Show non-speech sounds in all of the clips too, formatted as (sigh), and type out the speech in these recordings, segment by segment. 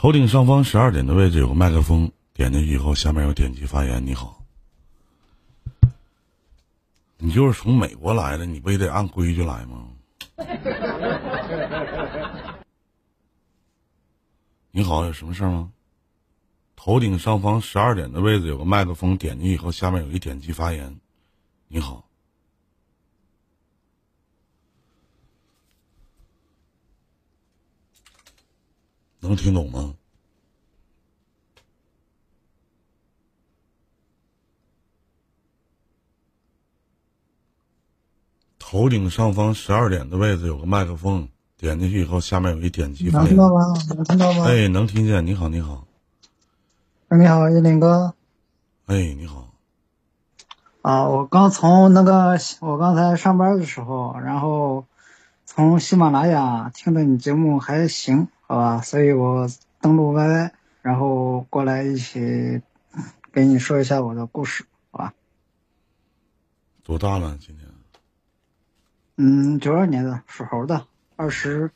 头顶上方十二点的位置有个麦克风，点进去以后，下面有点击发言。你好，你就是从美国来的，你不也得按规矩来吗？(laughs) 你好，有什么事吗？头顶上方十二点的位置有个麦克风，点进去以后，下面有一点击发言。你好，能听懂吗？头顶上方十二点的位置有个麦克风，点进去以后，下面有一点击。能听到吗？能听到吗？哎，能听见。你好，你好。你好，叶林哥。哎，你好。啊，我刚从那个，我刚才上班的时候，然后从喜马拉雅听的你节目还行，好吧，所以我登录 YY，然后过来一起给你说一下我的故事，好吧？多大了？今年？嗯，九二年的，属猴的，二十，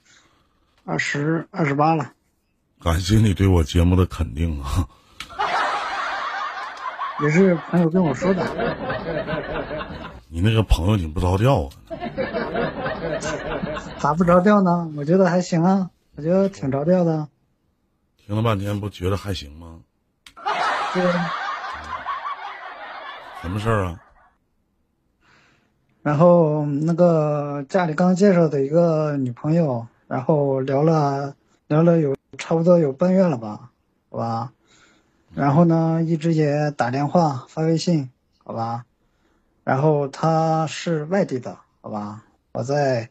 二十二十八了。感谢你对我节目的肯定啊！(laughs) 也是朋友跟我说的。你那个朋友挺不着调啊？咋不着调呢？我觉得还行啊，我觉得挺着调的。听了半天，不觉得还行吗？对。什么事儿啊？然后那个家里刚介绍的一个女朋友，然后聊了聊了有差不多有半月了吧，好吧。然后呢，一直也打电话发微信，好吧。然后她是外地的，好吧。我在，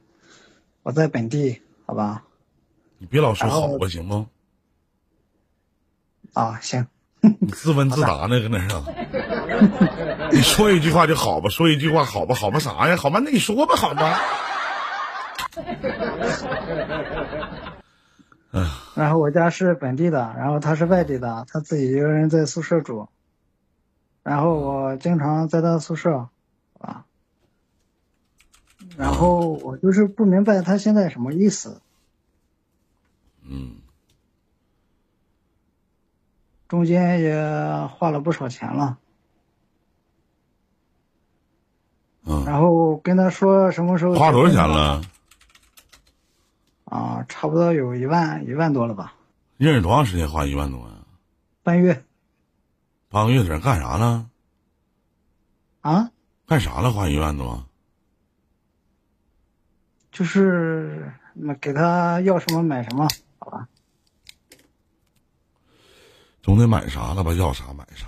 我在本地，好吧。你别老说好吧，行吗？啊，行。你自问自答呢，搁那上。(laughs) 你说一句话就好吧，说一句话好吧，好吧啥呀？好吧，那你说吧，好吧。(laughs) 然后我家是本地的，然后他是外地的，他自己一个人在宿舍住。然后我经常在他宿舍，啊。然后我就是不明白他现在什么意思。嗯。中间也花了不少钱了。嗯。然后跟他说什么时候花多少钱了？啊，差不多有一万一万多了吧。认识多长时间花一万多呀？半月。半个月在这干啥呢？啊？干啥了？花一万多？就是那给他要什么买什么，好吧？总得买啥了吧？要啥买啥。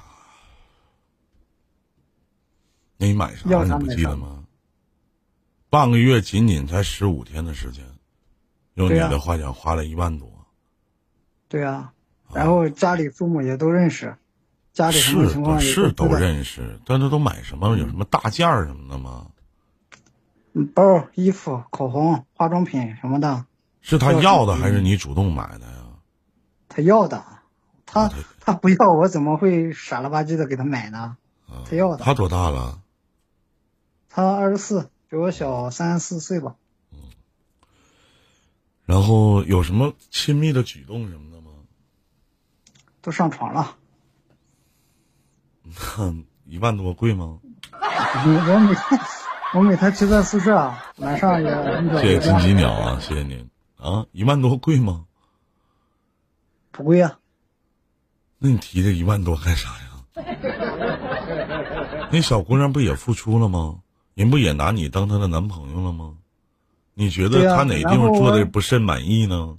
那你买啥？你不记得吗？半个月仅仅才十五天的时间。用你的话讲，花了一万多。对啊，然后家里父母也都认识，家里什么情况是都认识，但是都买什么？有什么大件儿什么的吗？包、衣服、口红、化妆品什么的。是他要的还是你主动买的呀？他要的，他他不要，我怎么会傻了吧唧的给他买呢？他要的。他多大了？他二十四，比我小三四岁吧。嗯然后有什么亲密的举动什么的吗？都上床了。(laughs) 一万多贵吗？我每天我每天去在宿舍，晚上也。谢谢金鸡鸟啊，谢谢您啊！一万多贵吗？不贵啊。那你提这一万多干啥呀？那小姑娘不也付出了吗？人不也拿你当她的男朋友了吗？你觉得她哪地方做的不甚满意呢？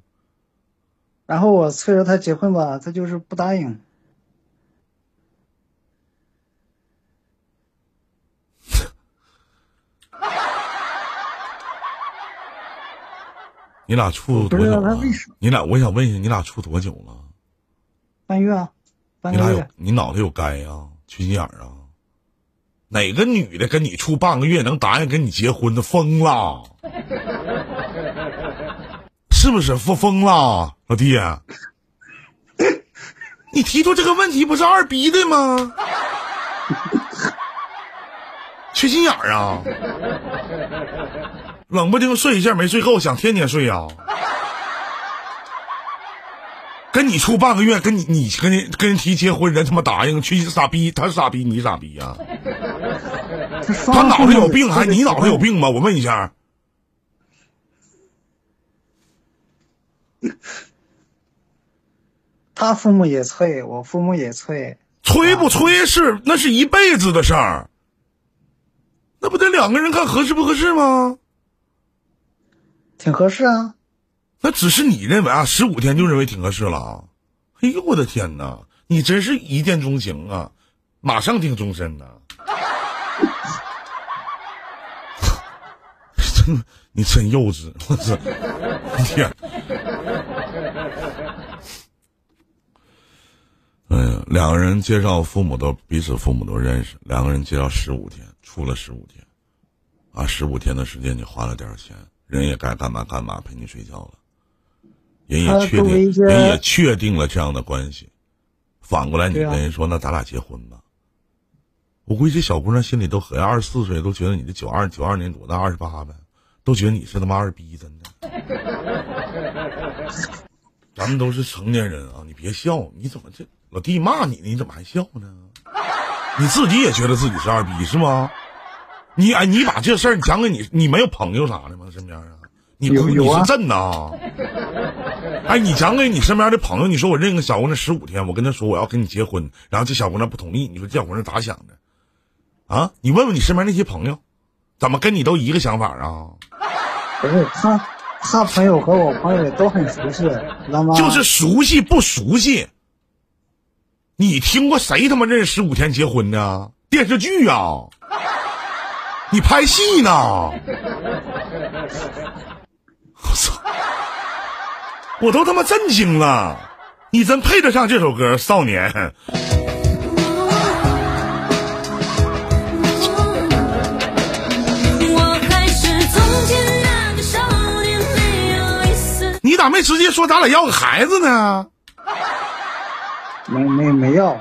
然后我催着她结婚吧，她就是不答应。你俩处多久了？你俩，我想问一下，你俩处多久了？半月啊，半个月。你俩有你脑袋有该呀？缺心眼儿啊？哪个女的跟你处半个月能答应跟你结婚的？疯了！是不是疯疯了，老弟？(coughs) 你提出这个问题不是二逼的吗？(laughs) 缺心眼儿啊！冷不丁睡一觉没睡够，想天天睡呀？跟你处半个月，跟你你跟人跟人提结婚，人他妈答应，去傻逼，他傻逼，你傻逼呀？他脑子有病还你脑子有病吗？我问一下。(laughs) 他父母也催，我父母也催。催不催是那是一辈子的事儿，那不得两个人看合适不合适吗？挺合适啊。那只是你认为啊，十五天就认为挺合适了。哎呦我的天哪，你真是一见钟情啊，马上定终身呐！真，(laughs) 你真幼稚，我操！天！哎呀，两个人介绍父母都彼此父母都认识，两个人介绍十五天，处了十五天，啊，十五天的时间你花了点钱，人也该干嘛干嘛，陪你睡觉了。人也确定，人也确定了这样的关系。反过来，你跟人说：“那咱俩结婚吧。”我估计这小姑娘心里都合计：二十四岁都觉得你这九二九二年多大，二十八呗，都觉得你是他妈二逼，真的。(laughs) 咱们都是成年人啊，你别笑，你怎么这老弟骂你呢？你怎么还笑呢？你自己也觉得自己是二逼是吗？你哎，你把这事儿讲给你，你没有朋友啥的吗？身边啊？你不你是朕呐？(laughs) 哎，你讲给你身边的朋友，你说我认个小姑娘十五天，我跟她说我要跟你结婚，然后这小姑娘不同意，你说这小姑娘咋想的？啊？你问问你身边那些朋友，怎么跟你都一个想法啊？不是他，他朋友和我朋友都很熟悉，知道吗？就是熟悉不熟悉？你听过谁他妈认识十五天结婚的电视剧啊？你拍戏呢？我操！我都他妈震惊了，你真配得上这首歌《少年》。你咋没直接说咱俩要个孩子呢？没没没要。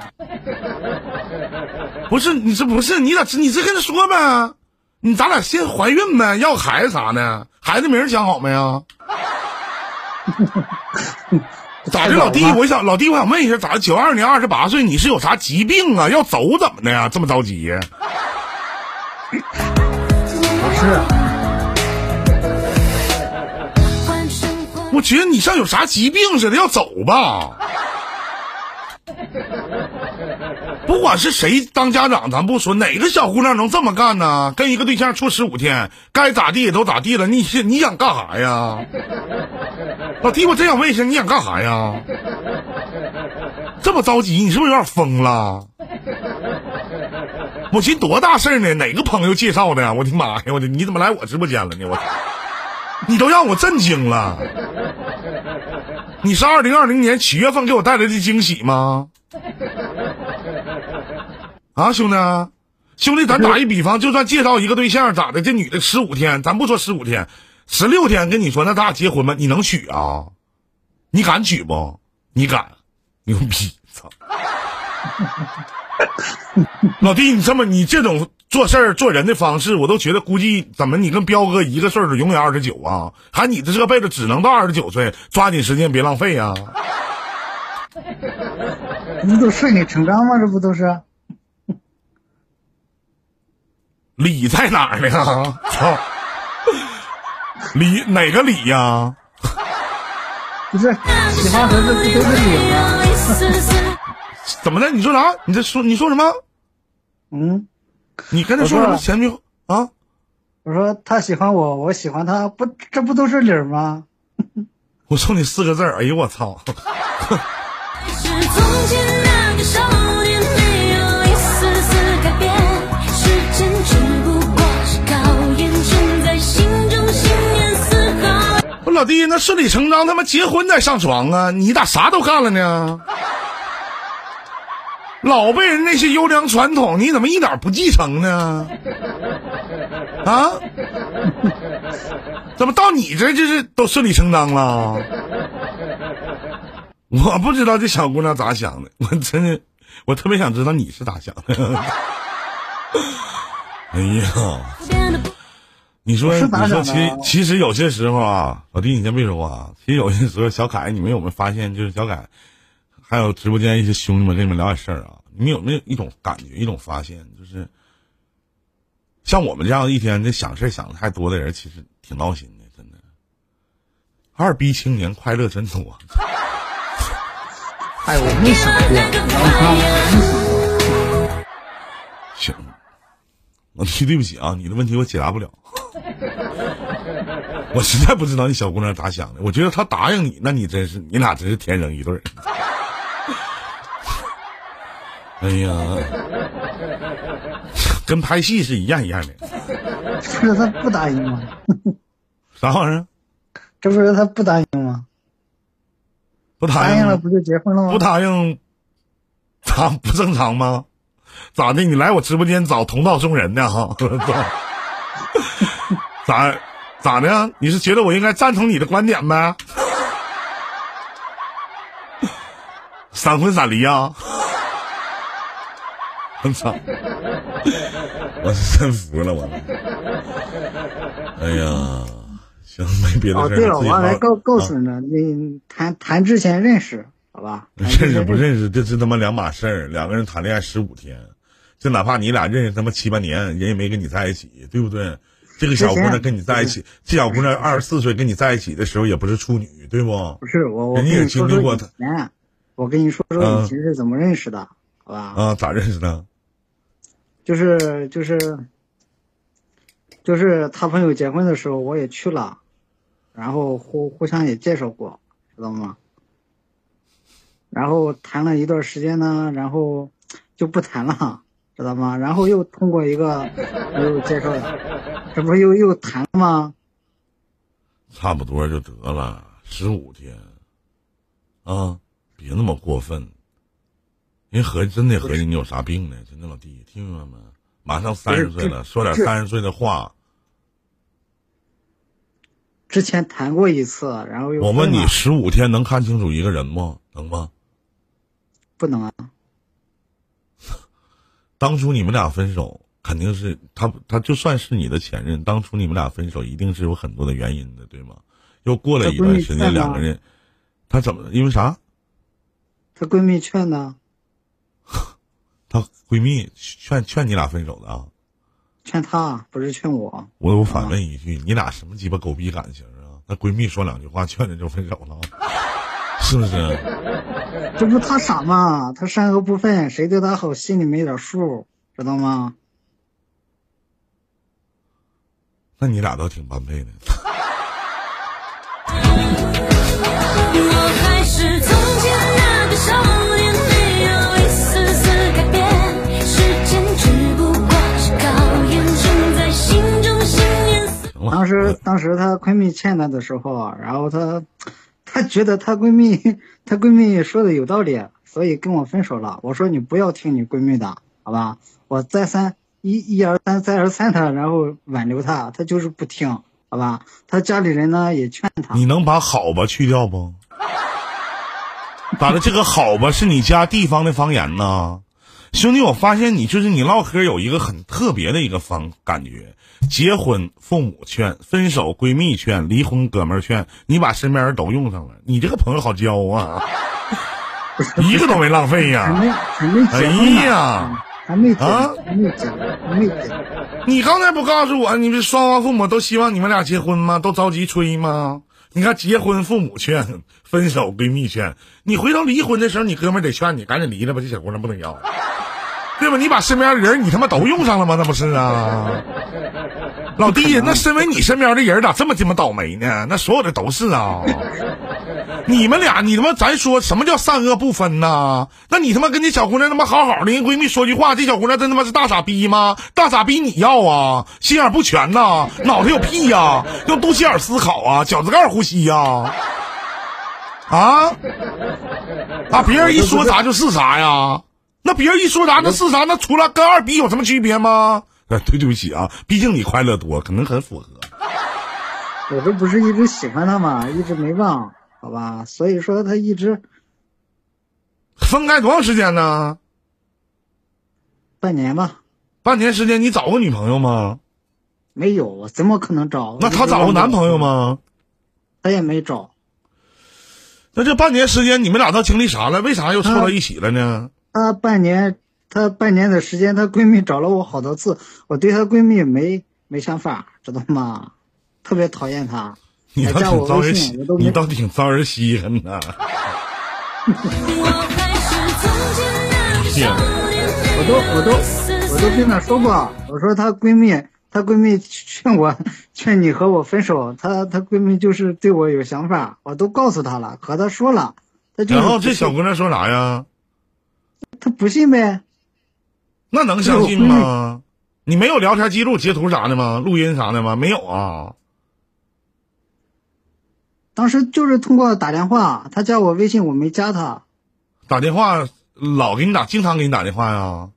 不是你这不是你咋你这跟他说呗？你咱俩先怀孕呗，要孩子啥呢？孩子名想好没啊？(laughs) 咋的，老弟？我想，老弟，我想问一下，咋的？九二年二十八岁，你是有啥疾病啊？要走怎么的呀？这么着急？不是，我觉得你像有啥疾病似的，要走吧。不不管是谁当家长，咱不说哪个小姑娘能这么干呢？跟一个对象处十五天，该咋地都咋地了，你是你想干啥呀？老弟，我真想问一下，你想干啥呀？这么着急，你是不是有点疯了？我寻多大事呢？哪个朋友介绍的？我的妈呀！我的你怎么来我直播间了呢？我，你都让我震惊了。你是二零二零年七月份给我带来的惊喜吗？啊，兄弟，兄弟，咱打一比方，就算介绍一个对象，咋的？这女的十五天，咱不说十五天，十六天，跟你说，那咱俩结婚吧？你能娶啊？你敢娶不？你敢？牛逼！操！(laughs) 老弟，你这么你这种做事儿做人的方式，我都觉得估计怎么你跟彪哥一个岁数，永远二十九啊？还你这这辈子只能到二十九岁，抓紧时间别浪费啊！(laughs) 你都顺理成章吗？这不都是？理在哪儿呢？操！理哪个理呀？不是喜欢孩子不都是理吗？怎么的？你说啥？你这说你说什么？嗯？你跟他说什么前女啊？我说他喜欢我，我喜欢他，不这不都是理吗？我送你四个字儿，哎呦我操！(laughs) 老弟，那顺理成章，他妈结婚再上床啊！你咋啥都干了呢？老辈人那些优良传统，你怎么一点不继承呢？啊？怎么到你这就是都顺理成章了？我不知道这小姑娘咋想的，我真的，我特别想知道你是咋想的。(laughs) 哎呀！你说，你说，其实其实有些时候啊，老弟，你先别说话啊。其实有些时候，小凯，你们有没有发现，就是小凯还有直播间一些兄弟们跟你们聊点事儿啊，你们有没有一种感觉，一种发现，就是像我们这样一天这想事儿想的太多的人，其实挺闹心的，真的。二逼青年快乐真多。(laughs) 哎，我没想过，没想过。行，老弟，对不起啊，你的问题我解答不了。(laughs) 我实在不知道你小姑娘咋想的。我觉得她答应你，那你真是你俩真是天生一对儿。(laughs) 哎呀，跟拍戏是一样一样的。这是他不答应吗？(laughs) 啥玩意儿？这不是他不答应吗？不答应答应了不就结婚了吗？不答应，咋不正常吗？咋的？你来我直播间找同道中人呢？哈，咋咋的？你是觉得我应该赞同你的观点呗？闪婚闪离啊？我操！我是真服了我。哎呀，行，没别的哦，事儿。对了，我还告告诉你呢，你谈谈之前认识，好吧？认识不认识，这是他妈两码事儿。两个人谈恋爱十五天，就哪怕你俩认识他妈七八年，人也没跟你在一起，对不对？这个小姑娘跟你在一起，这小姑娘二十四岁跟你在一起的时候也不是处女，对不？不是我，我人家也跟你说说以经历过他前，我跟你说说嗯以前是怎么认识的，好吧？啊，咋认识的？就是就是就是他朋友结婚的时候，我也去了，然后互互相也介绍过，知道吗？然后谈了一段时间呢，然后就不谈了，知道吗？然后又通过一个朋友介绍的，这不是又又谈了吗？差不多就得了，十五天，啊，别那么过分。人合计真的合计你有啥病呢？真的老弟，听明白没？马上三十岁了，说点三十岁的话。之前谈过一次，然后又我问你，十五天能看清楚一个人吗？能吗？不能啊，(laughs) 当初你们俩分手，肯定是他，他就算是你的前任，当初你们俩分手一定是有很多的原因的，对吗？又过了一段时间，两个人，他怎么？因为啥？她闺蜜劝的，(laughs) 她闺蜜劝劝你俩分手的啊？劝她不是劝我。我我反问一句，你俩什么鸡巴狗逼感情啊？那闺蜜说两句话，劝着就分手了，(laughs) 是不是？这不她傻吗？她善恶不分，谁对她好，心里没点数，知道吗？那你俩倒挺般配的。我还是从前那个少年，没有一丝丝改变。时间只不过是考验，种在心中信念。行了，当时当时她闺蜜劝她的时候，然后她她觉得她闺蜜她闺蜜说的有道理，所以跟我分手了。我说你不要听你闺蜜的，好吧？我再三一一而三再而三的，然后挽留他，他就是不听，好吧？他家里人呢也劝他，你能把好吧去掉不？咋的？这个好吧是你家地方的方言呢？兄弟，我发现你就是你唠嗑有一个很特别的一个方感觉。结婚父母劝，分手闺蜜劝，离婚哥们儿劝，你把身边人都用上了，你这个朋友好交啊，一个都没浪费呀、哎呀还没结，啊还没结，还没结。你刚才不告诉我，你们双方父母都希望你们俩结婚吗？都着急催吗？你看结婚父母劝，分手闺蜜劝，你回头离婚的时候，你哥们得劝你赶紧离了吧，这小姑娘不能要，对吧？你把身边的人你他妈都用上了吗？那不是啊，老弟，那身为你身边的人咋这么鸡巴倒霉呢？那所有的都是啊。你们俩，你他妈，咱说什么叫善恶不分呢？那你他妈跟这小姑娘他妈好好的，人闺蜜说句话，这小姑娘真他妈是大傻逼吗？大傻逼你要啊，心眼不全呐，脑袋有屁呀、用肚脐眼思考啊，饺子盖呼吸呀、啊，啊，别人一说啥就是啥呀？那别人一说啥那是啥？那除了跟二逼有什么区别吗？(laughs) 呃，对对不起啊，毕竟你快乐多，可能很符合。我这不是一直喜欢他吗？一直没忘，好吧？所以说他一直分开多长时间呢？半年吧，半年时间，你找过女朋友吗？没有，怎么可能找？那她找过男朋友？吗？他也没找。那这半年时间你们俩都经历啥了？为啥又凑到一起了呢？她半年，她半年的时间，她闺蜜找了我好多次，我对她闺蜜没没想法，知道吗？特别讨厌她，你倒挺招人你倒挺招人稀罕呐！(laughs) 我还是从前那个少年，我都我都我都跟她说过，我说她闺蜜，她闺蜜劝我劝你和我分手，她她闺蜜就是对我有想法，我都告诉她了，和她说了，她就是然后这小姑娘说啥呀？她不信呗，那能相信吗？你没有聊天记录、截图啥的吗？录音啥的吗？没有啊。当时就是通过打电话，他加我微信，我没加他，打电话老给你打，经常给你打电话呀。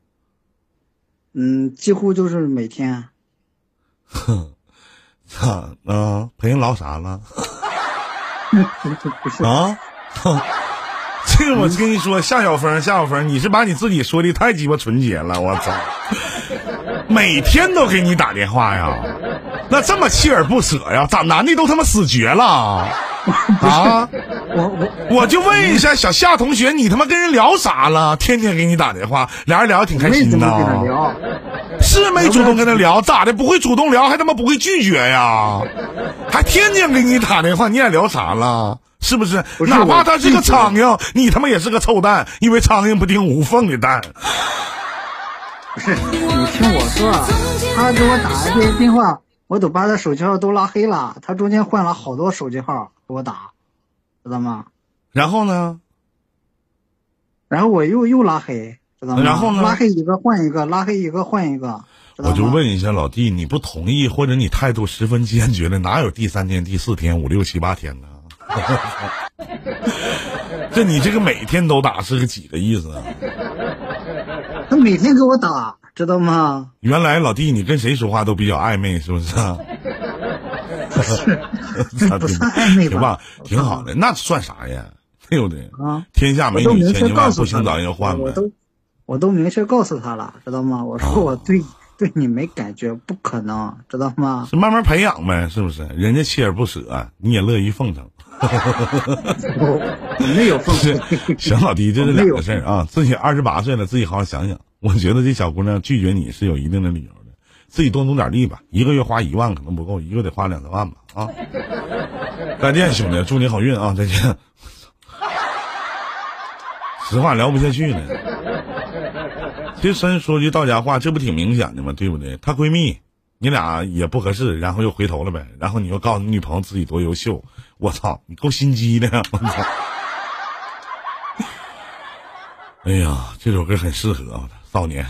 嗯，几乎就是每天。(laughs) 哼操啊！陪人唠啥了 (laughs) 不是，啊？哼 (laughs) 这个我跟你说，夏小峰，夏小峰，你是把你自己说的太鸡巴纯洁了，我操！每天都给你打电话呀，那这么锲而不舍呀？咋男的都他妈死绝了啊？我我我就问一下小夏同学，你他妈跟人聊啥了？天天给你打电话，俩人聊的挺开心的，聊，是没主动跟他聊，咋的？不会主动聊，还他妈不会拒绝呀？还天天给你打电话，你俩聊啥了？是不是？不是哪怕他是个苍蝇，你他妈也是个臭蛋，因为苍蝇不叮无缝的蛋。不是，你听我说，啊，她给我打的这些电话，我都把他手机号都拉黑了，他中间换了好多手机号给我打，知道吗？然后呢？然后我又又拉黑，知道吗？然后呢拉黑一个换一个，拉黑一个换一个，我就问一下老弟，你不同意或者你态度十分坚决的，哪有第三天、第四天、五六七八天呢？(laughs) 这你这个每天都打是个几个意思啊？他每天给我打，知道吗？原来老弟你跟谁说话都比较暧昧，是不是啊？这 (laughs) 不算暧昧挺棒吧？，挺好的，那算啥呀？对不对？啊，天下美女千千万，不行咱要换呗。我都我都明确告诉他了，知道吗？我说我对、对你没感觉，不可能，知道吗？是慢慢培养呗，是不是？人家锲而不舍，你也乐于奉承。我 (laughs) 我没有奉是承，(laughs) 行，老弟，这是两个事儿啊。自己二十八岁了，自己好好想想。我觉得这小姑娘拒绝你是有一定的理由的，自己多努点力吧。一个月花一万可能不够，一个月得花两三万吧。啊，再见，兄弟，祝你好运啊！再见。实话聊不下去了。这真说句到家话，这不挺明显的吗？对不对？她闺蜜，你俩也不合适，然后又回头了呗。然后你又告诉你女朋友自己多优秀，我操，你够心机的呀！我操。(laughs) 哎呀，这首歌很适合，少年。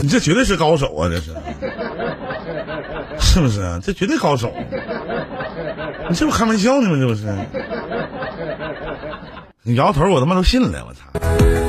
你这绝对是高手啊，这是，是不是？这绝对高手。你这不开玩笑呢吗？这不是？你摇头，我他妈都信了，我操！